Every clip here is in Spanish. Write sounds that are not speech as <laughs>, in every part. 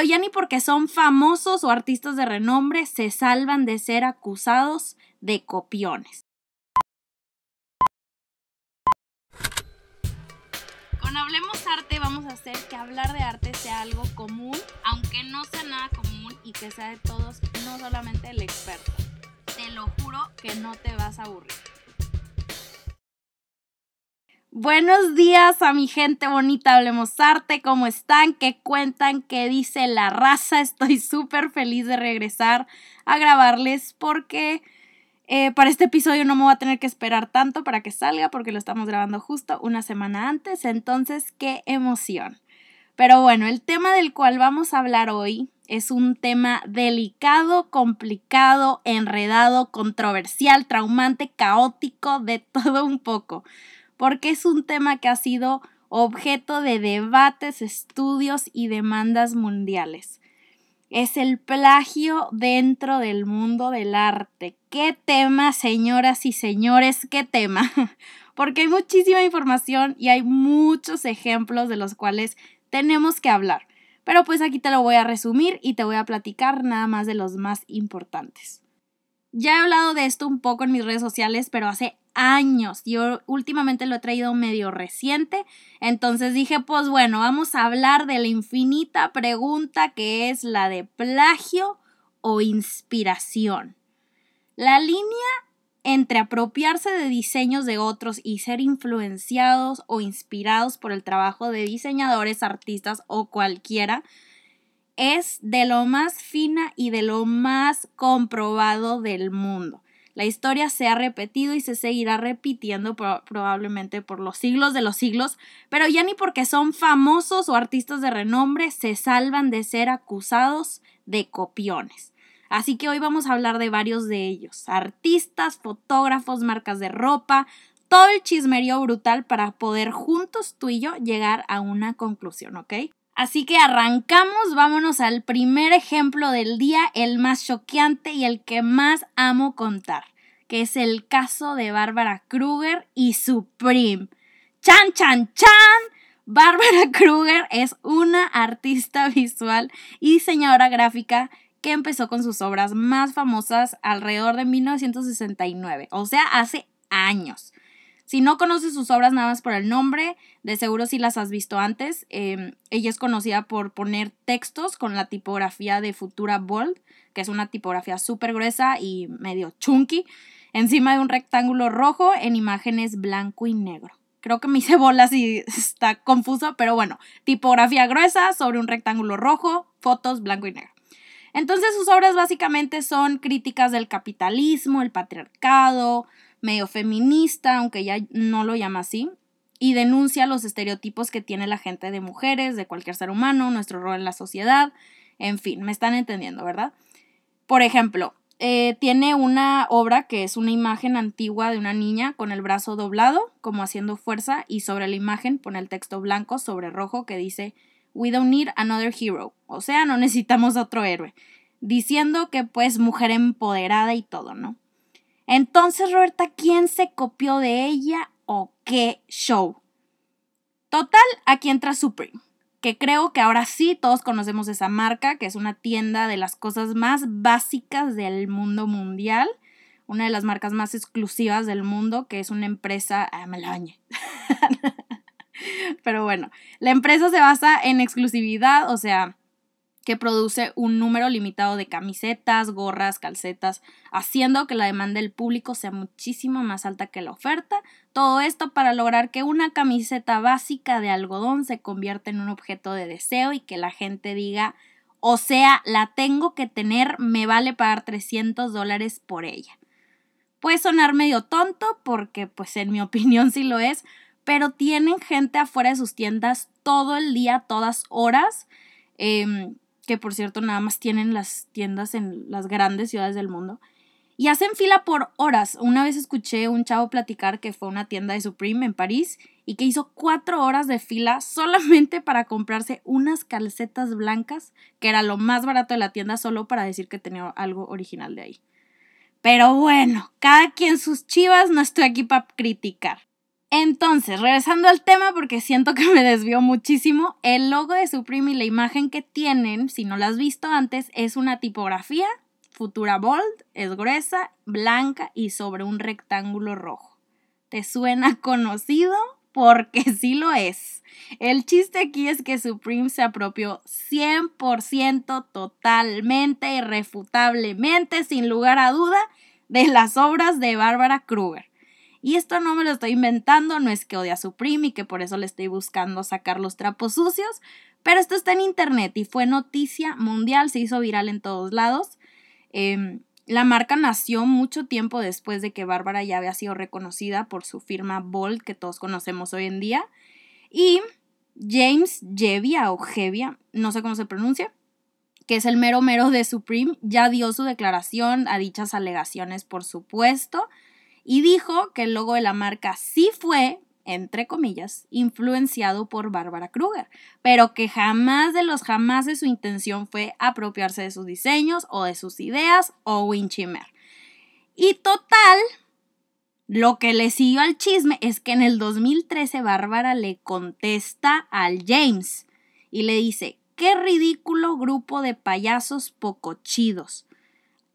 pero ya ni porque son famosos o artistas de renombre se salvan de ser acusados de copiones. Con Hablemos Arte vamos a hacer que hablar de arte sea algo común, aunque no sea nada común y que sea de todos, no solamente el experto. Te lo juro que no te vas a aburrir. Buenos días a mi gente bonita, hablemos arte, ¿cómo están? ¿Qué cuentan? ¿Qué dice la raza? <laughs> Estoy súper feliz de regresar a grabarles porque eh, para este episodio no me voy a tener que esperar tanto para que salga porque lo estamos grabando justo una semana antes, entonces qué emoción. Pero bueno, el tema del cual vamos a hablar hoy es un tema delicado, complicado, enredado, controversial, traumante, caótico, de <laughs> todo un poco porque es un tema que ha sido objeto de debates, estudios y demandas mundiales. Es el plagio dentro del mundo del arte. ¿Qué tema, señoras y señores? ¿Qué tema? <laughs> Porque hay muchísima información y hay muchos ejemplos de los cuales tenemos que hablar. Pero pues aquí te lo voy a resumir y te voy a platicar nada más de los más importantes. Ya he hablado de esto un poco en mis redes sociales, pero hace años. Yo últimamente lo he traído medio reciente. Entonces dije, pues bueno, vamos a hablar de la infinita pregunta que es la de plagio o inspiración. La línea entre apropiarse de diseños de otros y ser influenciados o inspirados por el trabajo de diseñadores, artistas o cualquiera es de lo más fina y de lo más comprobado del mundo. La historia se ha repetido y se seguirá repitiendo probablemente por los siglos de los siglos, pero ya ni porque son famosos o artistas de renombre se salvan de ser acusados de copiones. Así que hoy vamos a hablar de varios de ellos, artistas, fotógrafos, marcas de ropa, todo el chismerío brutal para poder juntos tú y yo llegar a una conclusión, ¿ok? Así que arrancamos, vámonos al primer ejemplo del día, el más choqueante y el que más amo contar, que es el caso de Bárbara Kruger y Supreme. ¡Chan, chan, chan! Bárbara <laughs> Kruger es una artista visual y diseñadora gráfica que empezó con sus obras más famosas alrededor de 1969, o sea, hace años. Si no conoces sus obras nada más por el nombre, de seguro sí las has visto antes. Em, ella es conocida por poner textos con la tipografía de Futura Bold, que es una tipografía súper gruesa y medio chunky, encima de un rectángulo rojo en imágenes blanco y negro. Creo que me hice bolas y está confuso, pero bueno, tipografía gruesa sobre un rectángulo rojo, fotos blanco y negro. Entonces sus obras básicamente son críticas del capitalismo, el patriarcado, medio feminista, aunque ya no lo llama así, y denuncia los estereotipos que tiene la gente de mujeres, de cualquier ser humano, nuestro rol en la sociedad, en fin, me están entendiendo, ¿verdad? Por ejemplo, eh, tiene una obra que es una imagen antigua de una niña con el brazo doblado, como haciendo fuerza, y sobre la imagen pone el texto blanco sobre rojo que dice We don't need another hero, o sea, no necesitamos otro héroe, diciendo que pues mujer empoderada y todo, ¿no? Entonces, Roberta, ¿quién se copió de ella o qué show? Total, aquí entra Supreme, que creo que ahora sí todos conocemos esa marca, que es una tienda de las cosas más básicas del mundo mundial, una de las marcas más exclusivas del mundo, que es una empresa, ah, me la bañé. <laughs> Pero bueno, la empresa se basa en exclusividad, o sea, que produce un número limitado de camisetas, gorras, calcetas, haciendo que la demanda del público sea muchísimo más alta que la oferta. Todo esto para lograr que una camiseta básica de algodón se convierta en un objeto de deseo y que la gente diga, o sea, la tengo que tener, me vale pagar 300 dólares por ella. Puede sonar medio tonto porque pues en mi <laughs> opinión sí lo es, pero tienen gente afuera de sus tiendas todo el día, todas horas. Em, que por cierto nada más tienen las tiendas en las grandes ciudades del mundo. Y hacen fila por horas. Una vez escuché un chavo platicar que fue a una tienda de Supreme en París y que hizo cuatro horas de fila <laughs> solamente para comprarse unas calcetas blancas, que era lo más barato de la tienda, solo para decir que tenía algo original de ahí. Pero bueno, cada quien sus chivas, no estoy aquí para criticar. Entonces, regresando al tema, porque siento que <laughs> me desvió muchísimo, el logo de Supreme y la imagen que tienen, si no la has visto antes, es una tipografía, Futura Bold, es gruesa, blanca y sobre un rectángulo rojo. ¿Te suena <laughs> conocido? Porque sí lo es. El chiste aquí es que Supreme se apropió 100% totalmente, irrefutablemente, sin lugar a duda, de las obras de Bárbara Kruger. Y esto no me lo estoy inventando, no es que odia a Supreme y que por eso le estoy buscando sacar los trapos sucios, pero esto está en internet y fue noticia mundial, se hizo viral en todos lados. Em, la marca nació mucho tiempo después de que Bárbara ya había sido reconocida por su firma Bold, que todos conocemos hoy en día. Y James Jevia o Jevia, no sé cómo se pronuncia, que es el mero mero de Supreme, ya dio su declaración a dichas alegaciones, por supuesto y dijo que el logo de la marca sí fue, entre comillas, influenciado por Bárbara Kruger, pero que jamás de los jamás de su intención fue apropiarse de sus diseños o de sus ideas o winchimer. Y total, lo que le siguió al chisme es que en el 2013 Bárbara le contesta al James y le dice, qué ridículo grupo de payasos poco chidos.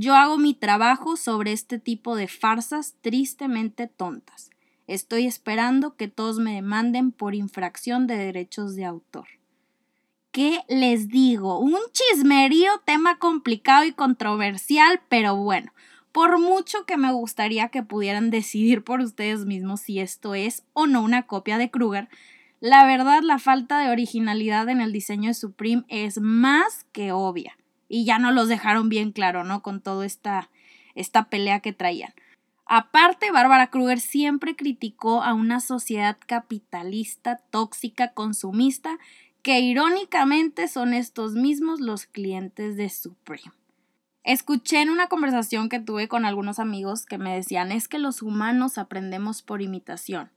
Yo hago mi trabajo sobre este tipo de farsas tristemente tontas. Estoy esperando que todos me demanden por infracción de derechos de autor. ¿Qué les digo? Un chismerío, tema complicado y controversial, pero bueno, por mucho que me gustaría que pudieran decidir por ustedes mismos si esto es o no una copia de Kruger, la verdad la falta de originalidad en el diseño de Supreme es más que obvia y ya no los dejaron bien claro, ¿no? Con toda esta, esta pelea que traían. Aparte, Bárbara Kruger siempre criticó a una sociedad capitalista, tóxica, consumista, que irónicamente son estos mismos los clientes de Supreme. Escuché en una conversación que tuve con algunos amigos que me decían es que los humanos aprendemos por imitación.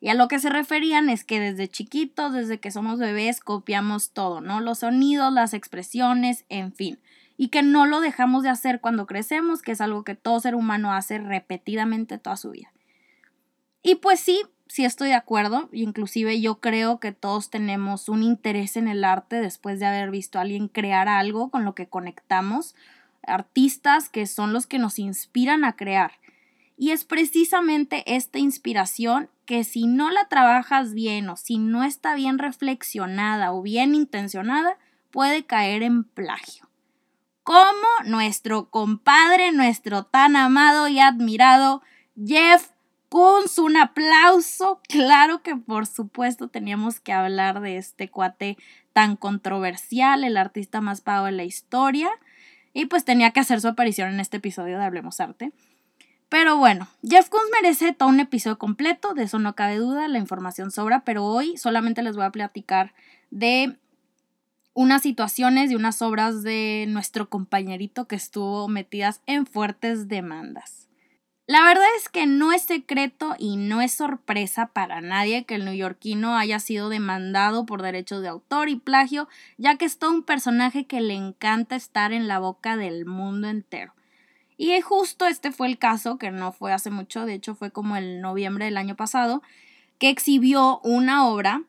Y a lo que se referían es que desde chiquitos, desde que somos bebés, copiamos todo, ¿no? Los sonidos, las expresiones, en fin. Y que no lo dejamos de hacer cuando crecemos, que es algo que todo ser humano hace repetidamente toda su vida. Y pues sí, sí estoy de acuerdo. Inclusive yo creo que todos tenemos un interés en el arte después de haber visto a alguien crear algo con lo que conectamos. Artistas que son los que nos inspiran a crear. Y es precisamente esta inspiración que si no la trabajas bien o si no está bien reflexionada o bien intencionada, puede caer en plagio. Como nuestro compadre, nuestro tan amado y admirado Jeff Koons, un aplauso. Claro que por supuesto teníamos que hablar de este cuate tan controversial, el artista más pago de la historia. Y pues tenía que hacer su aparición en este episodio de Hablemos Arte. Pero bueno, Jeff Koons merece todo un episodio completo, de eso no cabe duda, la información sobra, pero hoy solamente les voy a platicar de unas situaciones y unas obras de nuestro compañerito que estuvo metidas en fuertes demandas. La verdad es que no es secreto y no es sorpresa para nadie que el neoyorquino haya sido demandado por derechos de autor y plagio, ya que es todo un personaje que le encanta estar en la boca del mundo entero. Y justo este fue el caso, que no fue hace mucho, de hecho fue como el noviembre del año pasado, que exhibió una obra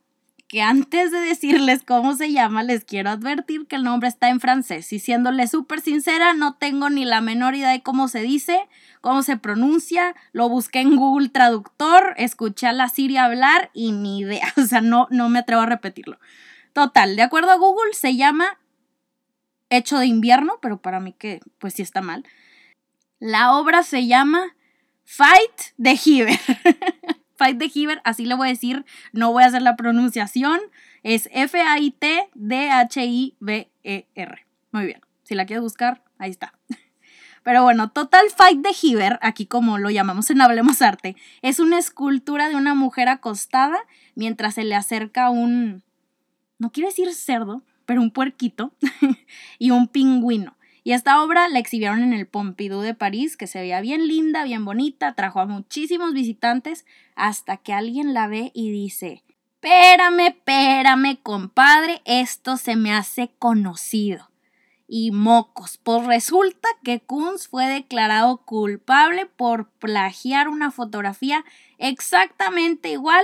que antes de decirles cómo se llama, les quiero advertir que el nombre está en francés. Y siéndole súper sincera, no tengo ni la menor idea de cómo se dice, cómo se pronuncia. Lo busqué en Google Traductor, escuché a la Siri hablar y ni idea. <laughs> O sea, no, no me atrevo a repetirlo. Total, de acuerdo a Google, se llama Hecho de invierno, pero para mí que pues sí está mal. La obra se llama Fight the Heaver. <laughs> Fight the Heaver, así le voy a decir, no voy a hacer la pronunciación. Es F-A-I-T-D-H-I-V-E-R. Muy bien, si la quieres buscar, ahí está. <laughs> Pero bueno, Total Fight the Heaver, aquí como lo llamamos en Hablemos Arte, es una escultura de una mujer acostada mientras se le acerca un, no quiero decir cerdo, pero un puerquito <laughs> y un pingüino. Y esta obra la exhibieron en el Pompidou de París, que se veía bien linda, bien bonita, trajo a muchísimos visitantes, hasta que alguien la ve y dice, espérame, espérame, compadre, esto se me hace conocido. y mocos. Pues resulta que Kunz fue declarado culpable por plagiar una fotografía exactamente igual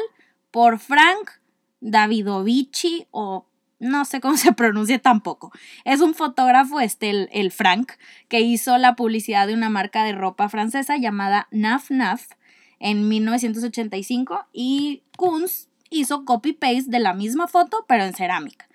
por Frank Davidovici o no sé cómo <laughs> se pronuncia tampoco. Es un fotógrafo, este, el, el, Frank, que hizo la publicidad de una marca de ropa francesa llamada Naf Naf en 1985 y Kunz hizo copy-paste de la misma foto pero en cerámica.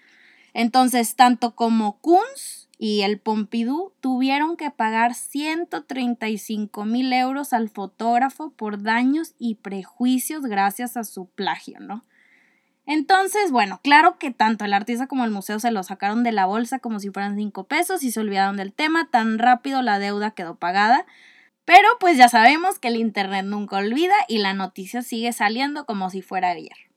Entonces, tanto como Kunz y el Pompidou tuvieron que pagar 135 mil euros al fotógrafo por daños y prejuicios gracias a su plagio, ¿no? Entonces, bueno, claro que tanto el artista como el museo se lo sacaron de la bolsa como si fueran cinco pesos y se olvidaron del tema, tan rápido la deuda quedó pagada. Pero pues ya sabemos que el Internet nunca olvida y la noticia sigue saliendo como si fuera ayer.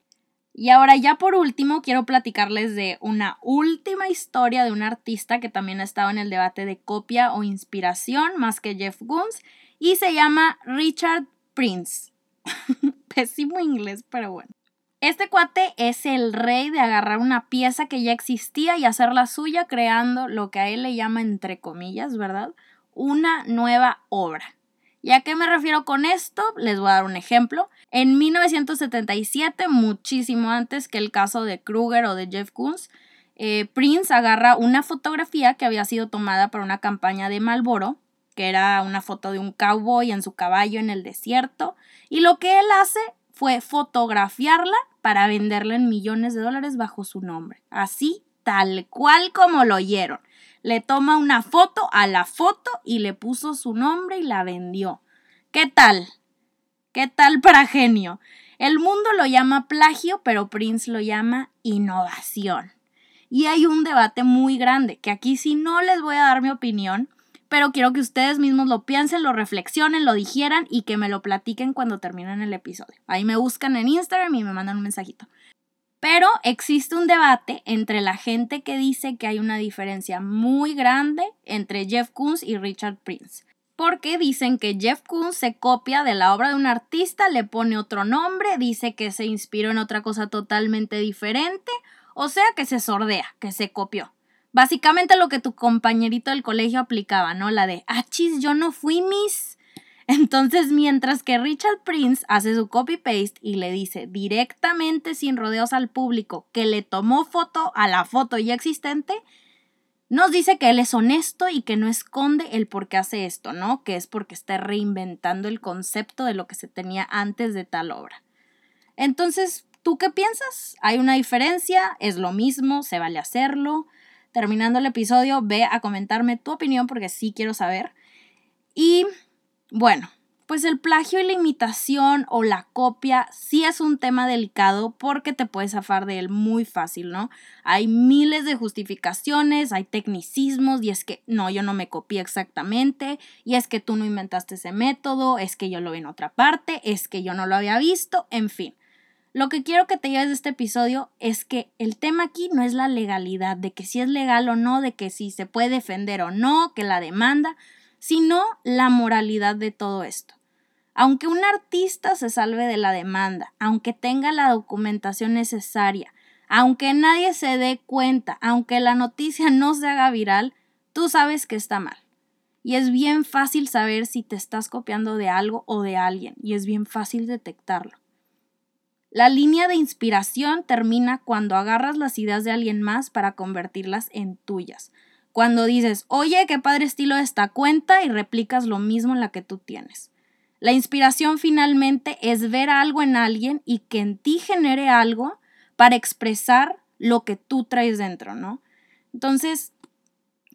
Y ahora ya por último quiero platicarles de una última historia de un artista que también ha estado en el debate de copia o inspiración más que Jeff Koons y se llama Richard Prince. <laughs> Pésimo inglés, pero bueno. Este cuate es el rey de agarrar una pieza que ya existía y hacerla suya creando lo que a él le llama entre comillas, ¿verdad? Una nueva obra. ¿Y a qué me refiero con esto? Les voy a dar un ejemplo. En 1977, muchísimo antes que el caso de Kruger o de Jeff Koons, eh, Prince agarra una fotografía que había sido tomada para una campaña de Marlboro, que era una foto de un cowboy en su caballo en el desierto, y lo que él hace fue fotografiarla para venderla en millones de dólares bajo su nombre. Así, tal cual como lo oyeron. Le toma una foto a la foto y le puso su nombre y la vendió. ¿Qué tal? ¿Qué tal para genio? El mundo lo llama plagio, pero Prince lo llama innovación. Y hay un debate muy grande, que aquí sí no les voy a dar mi opinión, pero quiero que ustedes mismos lo piensen, lo reflexionen, lo digieran y que me lo platiquen cuando terminen el episodio. Ahí me buscan en Instagram y me mandan un mensajito. Pero existe un debate entre la gente que dice que hay una diferencia muy grande entre Jeff Koons y Richard Prince. Porque dicen que Jeff Koons se copia de la obra de un artista, le pone otro nombre, dice que se inspiró en otra cosa totalmente diferente, o sea que se sordea, que se copió. Básicamente lo que tu compañerito del colegio aplicaba, ¿no? La de, achis, yo no fui Miss. <laughs> Entonces, mientras que Richard Prince hace su copy-paste y le dice directamente sin rodeos al público que le tomó foto a la foto ya existente, nos dice que él es honesto y que no esconde el por qué hace esto, ¿no? Que es porque está reinventando el concepto de lo que se tenía antes de tal obra. Entonces, ¿tú qué piensas? ¿Hay una diferencia? ¿Es lo mismo? ¿Se vale hacerlo? Terminando el episodio, ve a comentarme tu opinión porque sí quiero saber. Y bueno, pues el plagio y la imitación o la copia sí es un tema delicado porque te puedes zafar de él muy fácil, ¿no? Hay miles de justificaciones, hay tecnicismos y es que no, yo no me copié exactamente y es que tú no inventaste ese método, es que yo lo vi en otra parte, es que yo no lo había visto, en fin. Lo que quiero que te lleves de este episodio es que el tema aquí no es la legalidad, de que si es legal o no, de que si se puede defender o no, que la demanda, sino la moralidad de todo esto. Aunque un artista se salve de la demanda, aunque tenga la documentación necesaria, aunque nadie se dé cuenta, aunque la noticia no se haga viral, tú sabes que está mal. Y es bien fácil saber si te estás copiando de algo o de alguien, y es bien fácil detectarlo. La línea de inspiración termina cuando agarras las ideas de alguien más para convertirlas en tuyas. Cuando dices, oye, qué padre estilo esta cuenta y replicas lo mismo en la que tú tienes. La inspiración finalmente es ver algo en alguien y que en ti genere algo para expresar lo que tú traes dentro, ¿no? Entonces,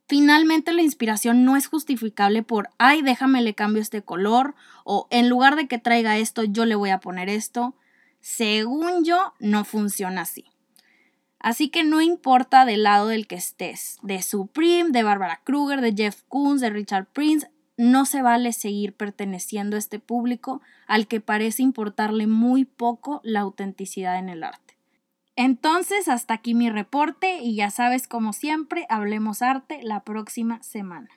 finalmente la inspiración no es justificable por, ay, déjame le cambio este color o en lugar de que traiga esto, yo le voy a poner esto. Según yo, no funciona así. Así que no importa del lado del que estés, de Supreme, de Barbara Kruger, de Jeff Koons, de Richard Prince, no se vale seguir perteneciendo a este público al que parece importarle muy poco la autenticidad en el arte. Entonces, hasta aquí mi reporte y ya sabes, como siempre, hablemos arte la próxima semana.